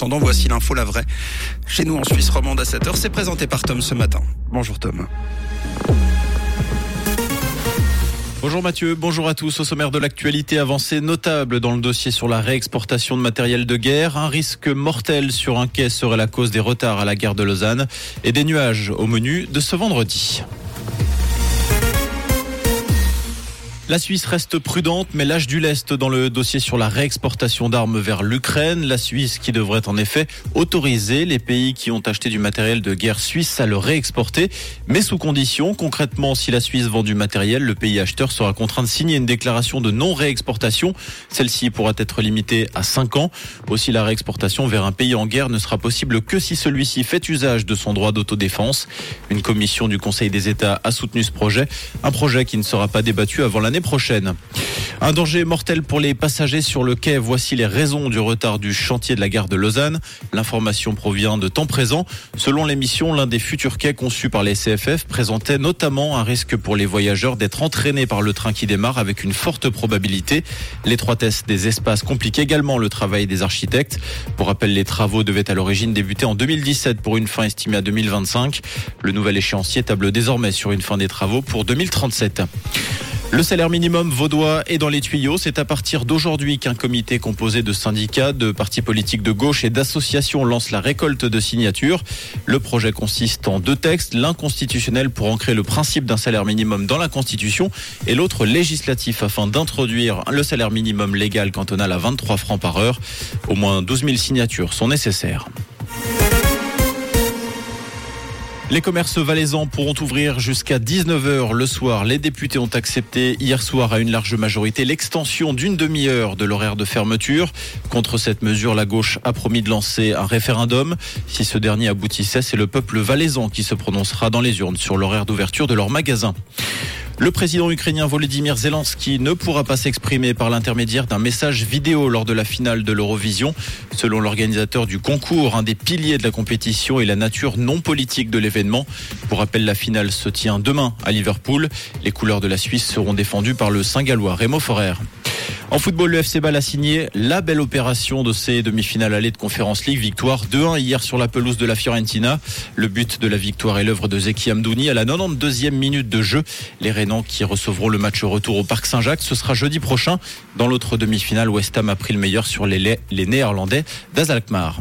Attendant, voici l'info la vraie. Chez nous en Suisse romande à 7h, c'est présenté par Tom ce matin. Bonjour Tom. Bonjour Mathieu, bonjour à tous. Au sommaire de l'actualité, avancée notable dans le dossier sur la réexportation de matériel de guerre. Un risque mortel sur un quai serait la cause des retards à la gare de Lausanne et des nuages au menu de ce vendredi. La Suisse reste prudente, mais lâche du lest dans le dossier sur la réexportation d'armes vers l'Ukraine. La Suisse qui devrait en effet autoriser les pays qui ont acheté du matériel de guerre suisse à le réexporter, mais sous condition. Concrètement, si la Suisse vend du matériel, le pays acheteur sera contraint de signer une déclaration de non-réexportation. Celle-ci pourra être limitée à 5 ans. Aussi, la réexportation vers un pays en guerre ne sera possible que si celui-ci fait usage de son droit d'autodéfense. Une commission du Conseil des États a soutenu ce projet, un projet qui ne sera pas débattu avant l'année prochaine. Un danger mortel pour les passagers sur le quai. Voici les raisons du retard du chantier de la gare de Lausanne. L'information provient de temps présent. Selon l'émission, l'un des futurs quais conçus par les CFF présentait notamment un risque pour les voyageurs d'être entraînés par le train qui démarre avec une forte probabilité. L'étroitesse des espaces complique également le travail des architectes. Pour rappel, les travaux devaient à l'origine débuter en 2017 pour une fin estimée à 2025. Le nouvel échéancier table désormais sur une fin des travaux pour 2037. Le salaire minimum vaudois est dans les tuyaux. C'est à partir d'aujourd'hui qu'un comité composé de syndicats, de partis politiques de gauche et d'associations lance la récolte de signatures. Le projet consiste en deux textes, l'un constitutionnel pour ancrer le principe d'un salaire minimum dans la Constitution et l'autre législatif afin d'introduire le salaire minimum légal cantonal à 23 francs par heure. Au moins 12 000 signatures sont nécessaires. Les commerces valaisans pourront ouvrir jusqu'à 19h le soir. Les députés ont accepté hier soir à une large majorité l'extension d'une demi-heure de l'horaire de fermeture. Contre cette mesure, la gauche a promis de lancer un référendum. Si ce dernier aboutissait, c'est le peuple valaisan qui se prononcera dans les urnes sur l'horaire d'ouverture de leur magasin. Le président ukrainien Volodymyr Zelensky ne pourra pas s'exprimer par l'intermédiaire d'un message vidéo lors de la finale de l'Eurovision. Selon l'organisateur du concours, un des piliers de la compétition est la nature non politique de l'événement. Pour rappel, la finale se tient demain à Liverpool. Les couleurs de la Suisse seront défendues par le Saint-Gallois Remo Forer. En football, le FC Ball a signé la belle opération de ses demi-finales allées de Conférence League. Victoire 2-1 hier sur la pelouse de la Fiorentina. Le but de la victoire est l'œuvre de Zeki Amdouni à la 92e minute de jeu. Les Rénans qui recevront le match retour au Parc Saint-Jacques, ce sera jeudi prochain. Dans l'autre demi-finale, West Ham a pris le meilleur sur les, les Néerlandais d'Azalkmaar.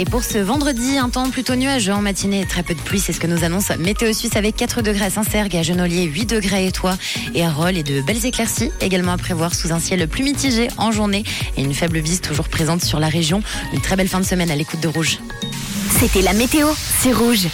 Et pour ce vendredi, un temps plutôt nuageux en matinée, très peu de pluie, c'est ce que nous annonce Météo Suisse avec 4 degrés à Saint-Sergue, à Genolier 8 degrés et et à Rolles et de belles éclaircies également à prévoir sous un ciel plus mitigé en journée et une faible bise toujours présente sur la région. Une très belle fin de semaine à l'écoute de Rouge. C'était la météo, c'est Rouge.